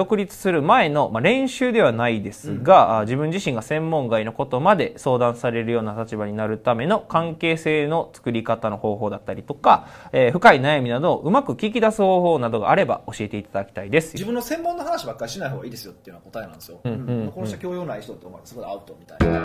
独立する前の、まあ、練習ではないですが、あ自分自身が専門外のことまで相談されるような立場になるための関係性の作り方の方法だったりとか、えー深い悩みなどをうまく聞き出す方法などがあれば教えていただきたいです。自分の専門の話ばっかりしない方がいいですよっていうのは答えなんですよ、うんうんうんこの人教養ない人って思われてそこでアウトみたいな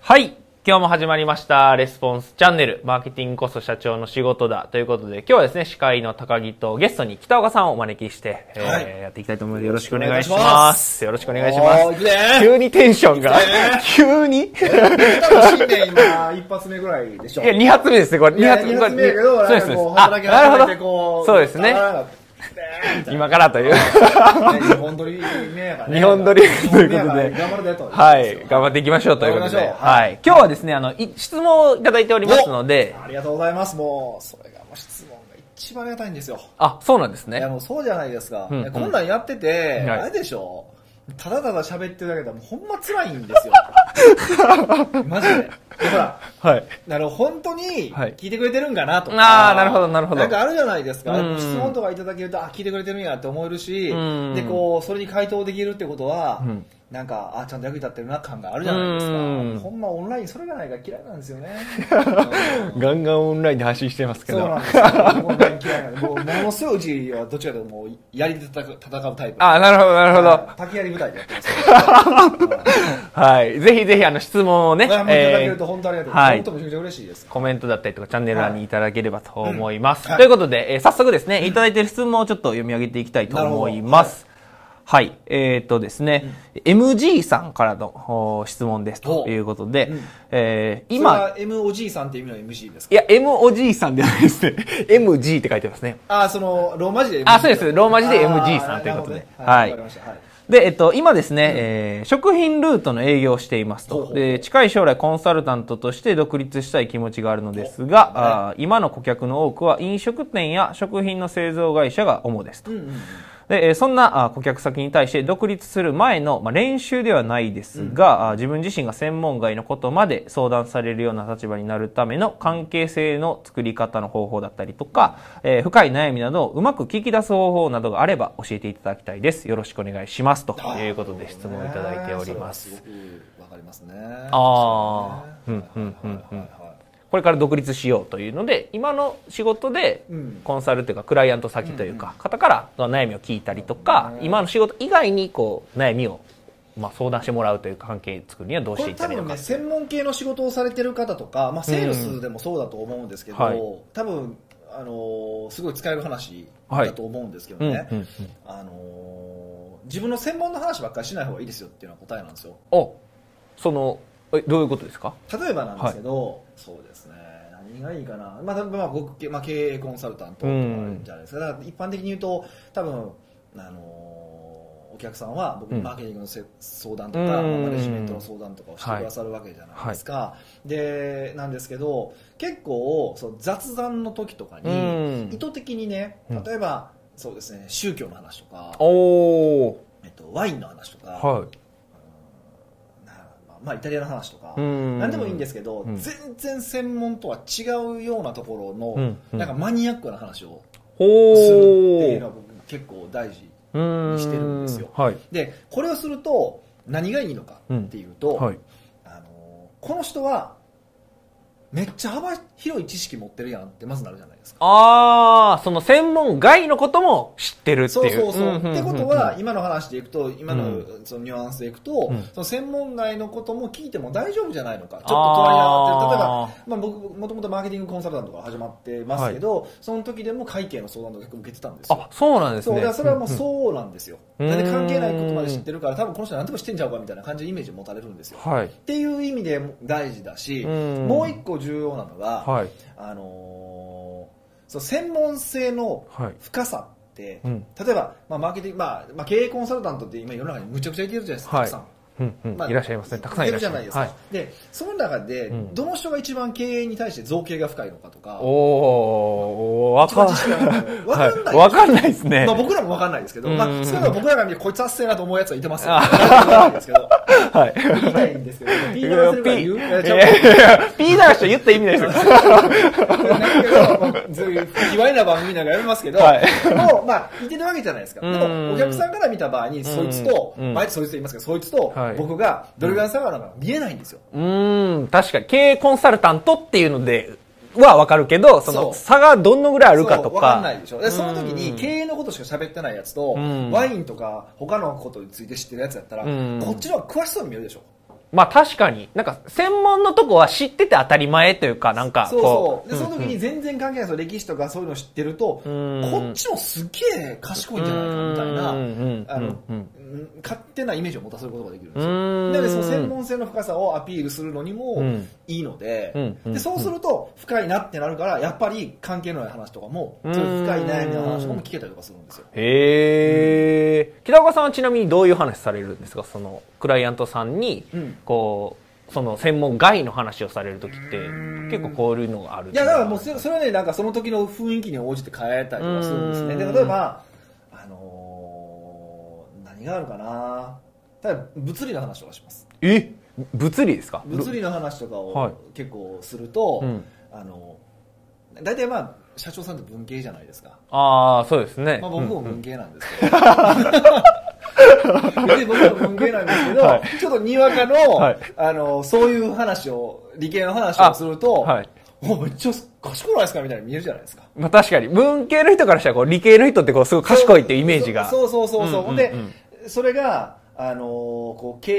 はい。今日も始まりました、レスポンスチャンネル、マーケティングこそ社長の仕事だということで、今日はですね、司会の高木とゲストに北岡さんをお招きして、えーはいやっていきたいと思うので、よろしくお願いしま。ますよろしくお願いします。急にテンションが、急に？新年今一発目ぐらいでしょや、二発目ですね、これ。二発いや二発目やけどそうです。あ、なるほど。そうですね。今からという。日本撮り日本撮り。ということで。頑張るでと。はい。頑張っていきましょうということで。はい。今日はですね、あの、い質問をいただいておりますので、ありがとうございます。もうそれがもう質問が一番ありがたいんですよ。あ、そうなんですいやね。もうそうじゃないですか、こんなんやってて、はい。あれでしょただただ喋ってるだけでもうほんま辛いんですよ。マジで。でほらはい。なるほど本当にはい。聞いてくれてるんかなとか、あーなるほどなるほど。なんかあるじゃないですか、うん。質問とかいただけるとあ聞いてくれてるんやって思えるし、うん。でこうそれに回答できるってことは、うんなんかあちゃんと役に立ってるな感があるじゃないですか、うんほんまオンラインそれがないから嫌いなんですよね ガンガンオンラインで発信してますけど。そうなんですよ。オンライン嫌いなんで、もう、ものすごいうちはどっちかというと、もう、槍で戦うタイプ。あ、なるほど、なるほど。竹槍舞台でやってます。はい。ぜひぜひ、あの、質問をね、いただけえーると本当ありがとう。はい本当めちゃくちゃ嬉しいです。コメントだったりとか、チャンネル欄にいただければと思います。うんということで、えー早速ですね、いただいている質問をちょっと読み上げていきたいと思います。はい。えーっとですね、MG さんからのお質問ですということで、うんえー今、今、M おじいさんっていう意味の MC ですか？いや、MOG さんではないですね。MG って書いてますね。あ、その、ローマ字で MG あそうですローマ字であ MG さんということでねははい。で、えっと、今ですね、えー食品ルートの営業をしていますと。で、近い将来コンサルタントとして独立したい気持ちがあるのですが、あー今の顧客の多くは飲食店や食品の製造会社が主ですと。うんうんうん。で、えーそんなあ顧客先に対して独立する前の、まあ、練習ではないですが、あ自分自身が専門外のことまで相談されるような立場になるための関係性の作り方の方法だったりとか、えー深い悩みなどをうまく聞き出す方法などがあれば教えていただきたいです。よろしくお願いします。ということで質問をいただいております。わかりますね。あーそうんうんうんうんこれから独立しようというので、今の仕事でうん。コンサルというかクライアント先というか、方から悩みを聞いたりとか、今の仕事以外にこう悩みをまあ相談してもらうという関係作るにはどうしていったらいいのか。これ多分ね。専門系の仕事をされてる方とか、まあ、セールスでもそうだと思うんですけど、うんはい。多分あのーすごい使える話はいだと思うんですけどね。あのー自分の専門の話ばっかりしない方がいいですよっていうのは答えなんですよ。お、そのえどういうことですか？例えばなんですけど、そうですね。何がいいかな、まあ、まあ僕、まあ、経営コンサルタントとかあるんじゃないですか,、一般的に言うと多分あのーお客さんは僕うん。にマーケティングのせ相談とか、マネジメントの相談とかをしてくださるわけじゃないですか、でなんですけど結構そう雑談の時とかにうん。意図的にねうん。例えば、そうですね宗教の話とか、えっと、ワインの話とか、はい。なまあまあ、イタリアの話とか、うん何でもいいんですけど、うん。全然専門とは違うようなところの、なんかマニアックな話をほするっていうのーは僕結構大事うーんしてるんですよ。はい。でこれをすると何がいいのかっていうと、はい。あのこの人はめっちゃ幅広い知識持ってるやんってまずなるじゃないですか？ああ、その専門外のことも知ってるっていう。そうそうそう。んんんんってことは、今の話でいくと、今のうそのニュアンスでいくと、うんその専門外のことも聞いても大丈夫じゃないのか。ちょっとトライアルって、例えばあ、まあ僕、もともとマーケティングコンサルタントが始まってますけど、その時でも会計の相談とか受けてたんですよ。あ、そうなんですそう、ね。だからそれはもううんそうなんですよ。うん関係ないことまで知ってるから、多分この人何でも知ってんちゃうかみたいな感じのイメージを持たれるんですよ。はい。っていう意味でも大事だし、うんもう一個重要なのが、はい。あのーそう専門性のはい。深さって、うん例えば、まあ、マーケティング、まあ、まあ、経営コンサルタントって今世の中にむちゃくちゃいてるじゃないですか、はいたくさん。うんうん。まあいらっしゃいますね。たくさんいらっしゃいます。るじゃないですか、はい。でその中で、うん。どの人が一番経営に対して造形が深いのかとか。おおわかんない。わかんない。はい。わかんないですね。まあ、僕らも分かんないですけど、うん。まあ、少なくとも僕らが見てこいつ達成なと思うやつはいてますよ、ね。はい。言いたいんですけど、ピー流せるから言う？いやピー流したら言った意味ないですよ。なんけど、まあ、そういう卑猥な番組なんかやめますけど、はい。でも、まあ、似てるわけじゃないですか。お客さんから見た場合に、そいつと、うん。毎日そいつと言いますけど、そいつとはい、僕が、どれぐらいの差があるのか見えないんですよ。うーん、確かに。経営コンサルタントっていうのではわかるけど、その差がどのぐらいあるかとそうわかんか。ないでしょ。で、その時にうん。経営のことしか喋ってないやつと、ん。ワインとか他のことについて知ってるやつやったら、ん。こっちの方が詳しそうに見えるでしょ。まあ確かに、なんか専門のとこは知ってて当たり前というか、なんかそうこそう。で、その時に全然関係ないその歴史とかそういうの知ってると、ん。こっちもすっげえ賢いんじゃないかみたいな、あの、勝手なイメージを持たせることができるんですうん。よ。なので、その専門性の深さをアピールするのにもうん。いいのでうんうん、で、そうすると深いなってなるから、やっぱり関係のない話とかも、そういう深い悩みの話とかも聞けたりとかするんですよ。へえ。北岡さんはちなみにどういう話されるんですか？その、クライアントさんにうん、こう、その専門外の話をされるときって、結構こういうのがあるいや、だからもうそれ、はね、なんかその時の雰囲気に応じて変えたりとかするんですね。で、うん。例えば、あのー何があるかな？例えば物理の話とかします。え？物理ですか？物理の話とかはいを結構すると、うんあの、大体まあ、社長さんって文系じゃないですか。ああ、そうですね。まあ僕もうんうん文系なんですけど。別に僕も文系なんですけど、はいちょっとにわかの、はいあの、そういう話を、理系の話をすると、はい。おめっちゃ賢くないですかみたいに見えるじゃないですか。まあ確かに、文系の人からしたらこう理系の人ってこうすごい賢いっていうイメージが。そうそうそうそう。うんうんうんで、それが、あのーこう、経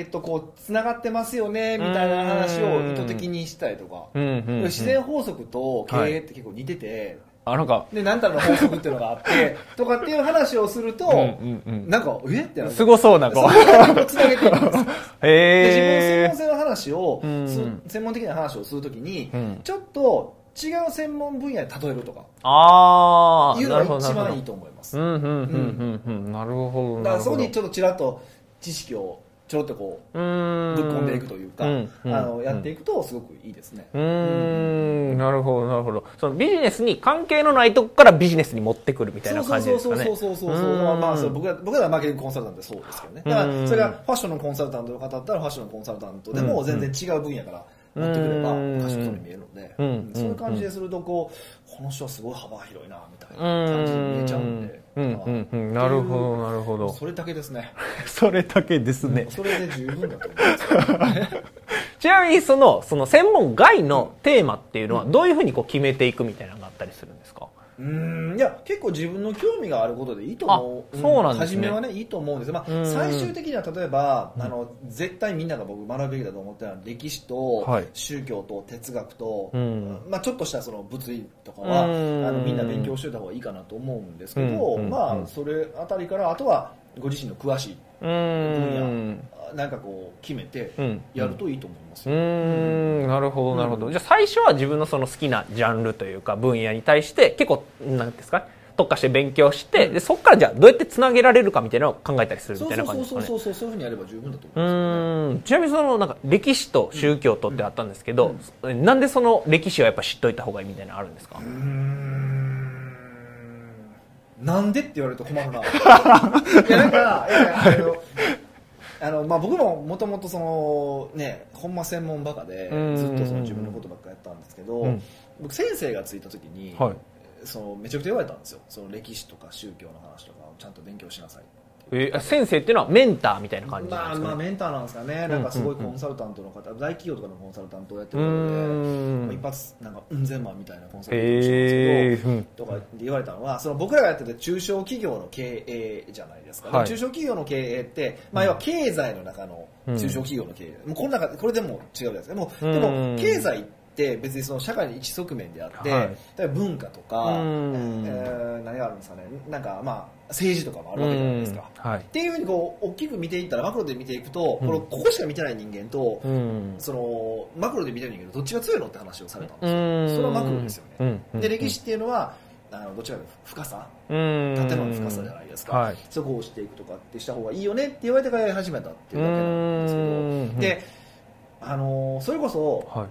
営とこう、つながってますよね、みたいな話を意図的にしたりとか。うんうんうん。自然法則と経営って結構似てて、あ、なんか、で、なんたらの法則っていうのがあって、とかっていう話をすると、うんうんうん。なんか、え？ってなる。すごそうな、こう。それをつなげていくんです自分の専へ門性の話を、うんす専門的な話をするときに、うん。ちょっと違う専門分野で例えるとか、ああ、いうのが。一番いいと思います。うん、うん、うん、うん、うん。なるほど。だからそこにちょっとちらっと知識をちょろっとこう、ぶっ込んでいくというか、うんうんあのやっていくとすごくいいですね。うーん、なるほど、なるほど。そのビジネスに関係のないとこからビジネスに持ってくるみたいな感じですかね。そうそうそうそうそうまあまあそれ僕ら僕らはマーケティングコンサルタントでそうですけどねだかうんらそれがファッションのコンサルタントの方だったらファッションのコンサルタントでも全然違う分野から持ってくればうん。賢そうに見えるので。そういう感じでするとこうこの人はすごい幅が広いなみたいな感じに見えちゃうんで。うん。うん。うん。なるほどなるほど。それだけですね。それだけですね。それで十分だと思います。ちなみにその、その専門外のテーマっていうのはどういうふうにこう決めていくみたいなのがあったりするんですか？うーん。いや結構自分の興味があることでいいと思う。あそうなんですね。初めはねいいと思うんですよ、まあ、うん。最終的には例えば、あの絶対みんなが僕学ぶべきだと思ってるのは歴史と、はい。宗教と哲学と、うん。まあ、ちょっとしたその物理とかは、うん。あのみんな勉強しておいた方がいいかなと思うんですけど、うん。まうん。あそれあたりからあとはご自身の詳しいうーん。分野なんかこう決めてうん。やるといいと思います。うん、なるほど、なるほど。うんじゃあ最初は自分のその好きなジャンルというか分野に対して結構、なんですか？特化して勉強して、でそこからじゃあどうやってつなげられるかみたいなのを考えたりするみたいなそうそう感じですかね。そうそうそうそういうふうにやれば十分だと思ういます。よねちなみにそのなんか歴史と宗教とってあったんですけど、なんでその歴史はやっぱ知っといた方がいいみたいなのあるんですか、うーんなんでって言われると困るな。いや、なんか、あの、あのまあ、僕ももともとその、ね、ほんま専門バカでうん。ずっとその自分のことばっかやったんですけど、うん。僕先生がついた時に、はい。そのめちゃくちゃ言われたんですよ。その歴史とか宗教の話とかをちゃんと勉強しなさいえー先生っていうのはメンターみたいな感じなんまあですか、ね。まあメンターなんですかね、なんかすごいコンサルタントの方、大企業とかのコンサルタントをやってるうー方で、ん。まあ一発なんかうん千万みたいなコンサルタントをしてるんですけど、へー。うん。とか言われたのは、その僕らがやってて中小企業の経営じゃないですか、はい。中小企業の経営って、まあ、要は経済の中の中小企業の経営、もうこの中これでも違うじゃないですか、もうでうんも経済って別にその社会の一側面であって、はい例えば文化とか、うんえー何があるんですかね、なんかまあ政治とかもあるわけじゃないですか。はいっていうふうにこう大きく見ていったらマクロで見ていくと、このここしか見てない人間と、うんそのマクロで見てる人間とどっちが強いのって話をされたんですよ、うんそれはマクロですよね、うんうんで歴史っていうのはあのどちらかというと深さ建物の深さじゃないですか、はいそこをしていくとかってした方がいいよねって言われてからやり始めたっていうだけなんですけどであのそれこそ、はい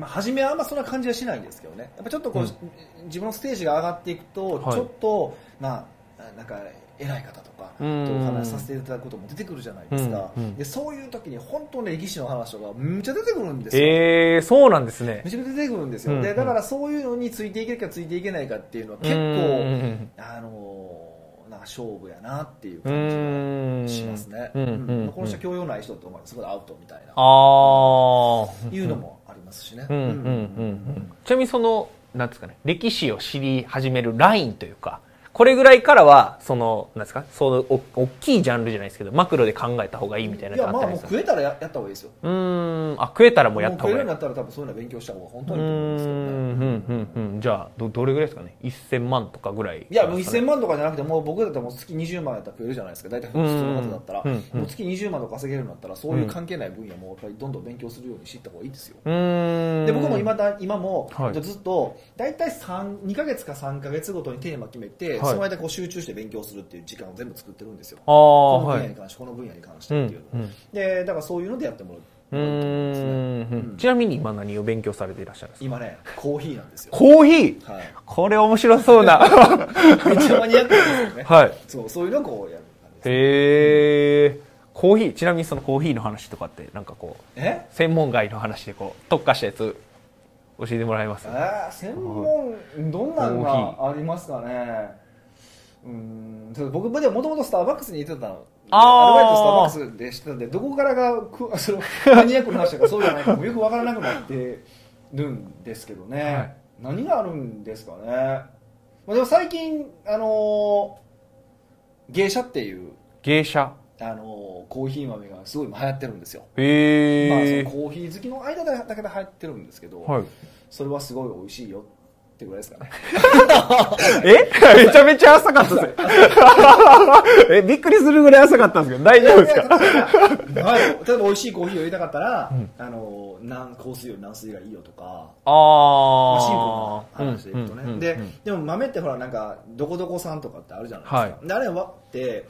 まあ、初めはあんまそんな感じはしないんですけどね。やっぱちょっとこう、うん。自分のステージが上がっていくと、はい。ちょっとまあなんか偉い方とかとうん。お話しさせていただくことも出てくるじゃないですか、うんうん。でそういう時に本当ね歴史の話とかむちゃ出てくるんですよ、えー、そうなんですね。めちゃめちゃ出てくるんですよ、うんでだからそういうのについていけるかついていけないかっていうのは結う構ん。あのなんか勝負やなっていうう感じがしますね、うんうんうん。この人教養ない人って思う。そこでアウトみたいな。ああいうのもありますしね、うんうんうんうん。ちなみにそのなんですかね歴史を知り始めるラインというかこれぐらいからはそのなんですかそのお大きいジャンルじゃないですけどマクロで考えた方がいいみたいないのってあやまあもうったりする食えたらややった方がいいですよ。うーん。あ食えたらもうやった方がいい。もう食えるようになったら多分そういうの勉強した方が本当うにいいと思うんですけどね。ーんうんうんうんじゃあどどれぐらいですかね？1000万とかぐらいいやもう1000万とかじゃなくてもう僕だったらもう月20万やったら食えるじゃないですか。大体普通の方だったら、うん。うん。もう月20万とか稼げるようになったらそういう関係ない分野もやっぱりどんどん勉強するようにしていった方がいいですよ、で僕も今だ今も、はい。ずっと大体3 2か月か3か月ごとにテーマ決めて、はい。その間こう集中して勉強するっていう時間を全部作ってるんですよ。この分はい野に関して、この分野に関しうんてっていうのを、うん。でだからそういうのでやってもらううん。うん。ちなみに今何を勉強されていらっしゃるんですか？今ねコーヒーなんですよ、コーヒー？はい、これ面白そうな。めっちゃマニアックですよね、はい。そうそういうのをこうやるへえコーヒー？ちなみにそのコーヒーの話とかってなんかこうえ？専門外の話でこう特化したやつ教えてもらえます？あー専門どんなのがありますかねうん僕でももともとスターバックスに行ってたの。アルバイトスターバックスでしてたんでどこからがく そのマニアックな話とかそうじゃないかもよくわからなくなってるんですけどね、はい。何があるんですかね、まあ、でも最近あのー芸者っていう芸者。あのーコーヒー豆がすごい今流行ってるんですよ、へまあ、そえのコーヒー好きの間だけで流行ってるんですけど、はい。それはすごい美味しいよってぐらいですかね。え？めちゃめちゃ浅かったですねえびっくりするぐらい浅かったんですけど大丈夫ですか？はい。例えば美味しいコーヒーを入れたかったら、あの何香水より何水がいいよとか、まあ、シンあプルな話でいくとね、ででも豆ってほらなんかどこどこさんとかってあるじゃないですか、はい。であれはって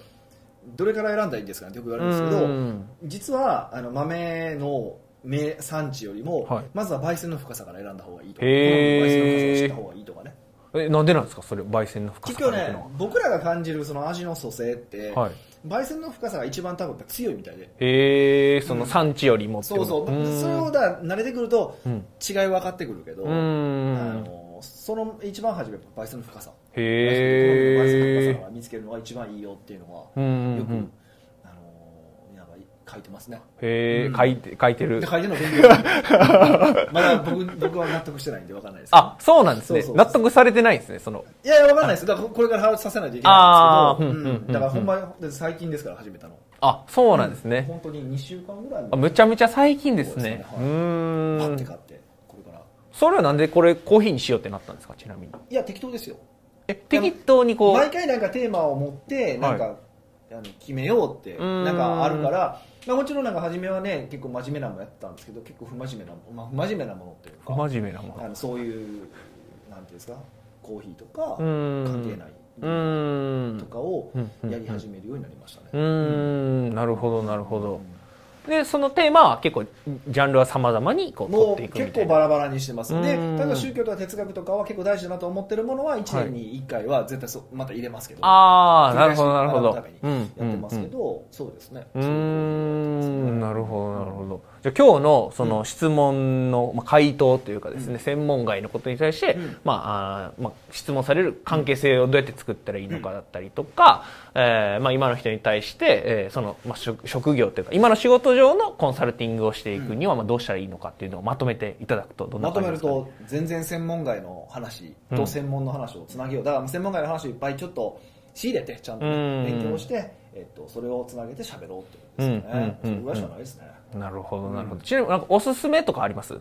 どれから選んだらいいんですかねってよく言われるんですけど、うん。実はあの豆の名産地よりも、はい。まずは焙煎の深さから選んだ方がいいとか。へー。焙煎の深さを知った方がいいとかね。えなんでなんですかそれ焙煎の深結局ねさからいくのは。僕らが感じるその味の組成って、はい。焙煎の深さが一番多分強いみたいで。へえその産地よりもってそうそう。それをだ慣れてくるとうん。違い分かってくるけど、うーあんのその一番初め焙煎の深さ。へ焙煎の深えさから見つけるのが一番いいよっていうのはよく、書いてますね。へえ、うん。書いて書いてる。で書いてるの勉強。まだ僕僕は納得してないんで分かんないですあそうなんですね。納得されてないんですねその。いやいや分かんないです。だからこれからさせないといけないんですけど、うんうんうん。だからほんま最近ですから始めたの。あそうなんですね、本当に2週間ぐらいあむちゃむちゃ最近ですね。うね。はい。パッて買ってこれから。それはなんでこれコーヒーにしようってなったんですかちなみに。いや適当ですよ。え適当にこう。毎回なんかテーマを持ってなんか、はい。あの決めようってなんかあるからまあ、もちろんなんか初めはね結構真面目なのもやってたんですけど結構不真面目な、まあ、不真面目なものっていうか真面目なもの。あのそういうなんていうんですかコーヒーとか関係ないとかをうん。うん。やり始めるようになりましたね、うーん。なるほどなるほどでそのテーマは結構ジャンルは様々にこう取っもうていくみたいな。結構バラバラにしてます。でうん。例えば宗教とか哲学とかは結構大事だなと思ってるものは1年に1回は絶対そまた入れますけど、ああなるほどなるほど。やってますけど、そうですね。うーんなるほどなるほど。じゃあ今日のその質問のまあ回答というかですね、専門外のことに対して、うん。まああーまあ、質問される関係性をどうやって作ったらいいのかだったりとか、えーまあ、今の人に対して、えーその、まあ、職職業というか今の仕事上のコンサルティングをしていくには、まあ、どうしたらいいのかっていうのをまとめていただくとどんなまと感じですか、ね、めると全然専門外の話うんと専門の話をつなげよう。だから専門外の話をいっぱいちょっと仕入れてちゃんとね、うん。勉強して、えっと、それをつなげて喋ろうっていうことですよね、うんうんうんそれぐらいしかないですね、なるほどなるほど、ちなみになんかおすすめとかあります？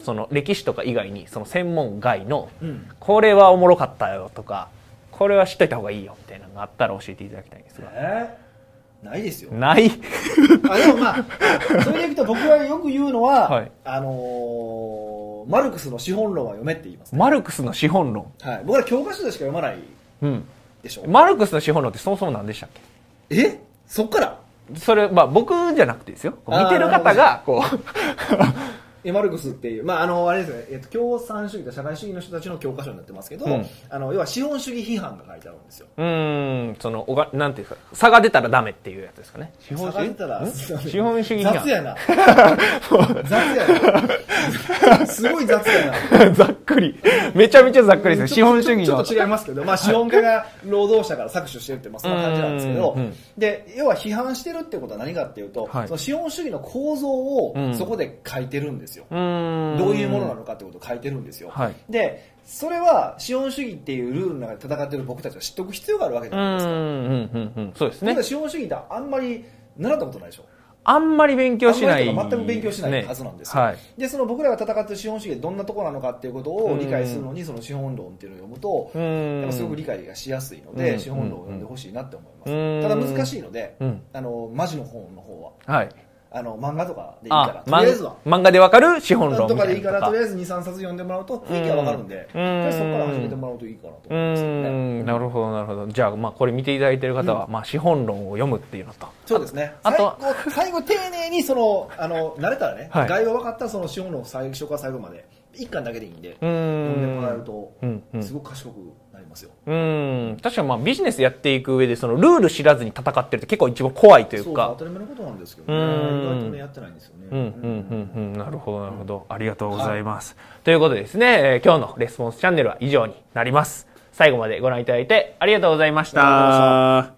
その歴史とか以外にその専門外のうん。これはおもろかったよとかこれは知っといた方がいいよみたいなのがあったら教えていただきたいんですが。えー？ないですよ。ない？あでもまあそれでいくと僕がよく言うのは、はい。あのーのマルクスの資本論は読めって言います、ね。マルクスの資本論？はい、僕ら教科書でしか読まないうん。でしょ？マルクスの資本論ってそもそも何でしたっけ？え？そっから？それ、まあ僕じゃなくてですよ。見てる方が、こう、えマルクスっていう、まあ、あの、あれですね、えっと、共産主義と社会主義の人たちの教科書になってますけど、うんあの、要は資本主義批判が書いてあるんですよ。うーん、その、おが、なんていうか、差が出たらダメっていうやつですかね。資本主義差が出たら資本主義雑やな。雑やな。すごい雑やな。ざっくり。めちゃめちゃざっくりですね。資本主義の。ちょっと違いますけど、まあ、資本家が労働者から搾取してるって、まあ、そんな感じなんですけどうんうん、で、要は批判してるってことは何かっていうと、はいその資本主義の構造をうんそこで書いてるんですよ。うーんどういうものなのかってことを書いてるんですよ。はいで、それは資本主義っていうルールの中で戦ってる僕たちは知っておく必要があるわけじうゃないですか。うん、うん、うん。そうですねただ。資本主義ってあんまり習ったことないでしょ。あんまり勉強しない、全く勉強しないはずなんですよ。はい。で、その僕らが戦ってる資本主義がどんなところなのかっていうことを理解するのに、その資本論っていうのを読むと、やっぱすごく理解がしやすいので、うん資本論を読んでほしいなって思います。うんただ難しいので、うんあの、マジの本の方は、はい。あの、漫画とかでいいから、あ、とりあえずは。漫画でわかる資本論とかでいいから、とりあえず2、3冊読んでもらうと雰囲気がわかるんで、そこから始めてもらうといいかなとう思いますよね。なるほど、なるほど。じゃあ、まあ、これ見ていただいている方は、まあ、資本論を読むっていうのと。そうですね。あと最後、丁寧にその、あの、慣れたらね、はい概要分かったらその資本論を最初から最後まで、一巻だけでいいんで、読んでもらえるとすごく賢くなりますよ。うーん。確かにまあ、ビジネスやっていく上で、その、ルール知らずに戦ってるって結構一番怖いといそううか当。たり前のことなんですけどね、うん意外とね、やってないんですよね。うん、うん、うん、うん。なるほど、なるほど。ありがとうございます。ということでですね、えー今日のレスポンスチャンネルは以上になります。最後までご覧いただいてありがとうございましありがとうございた。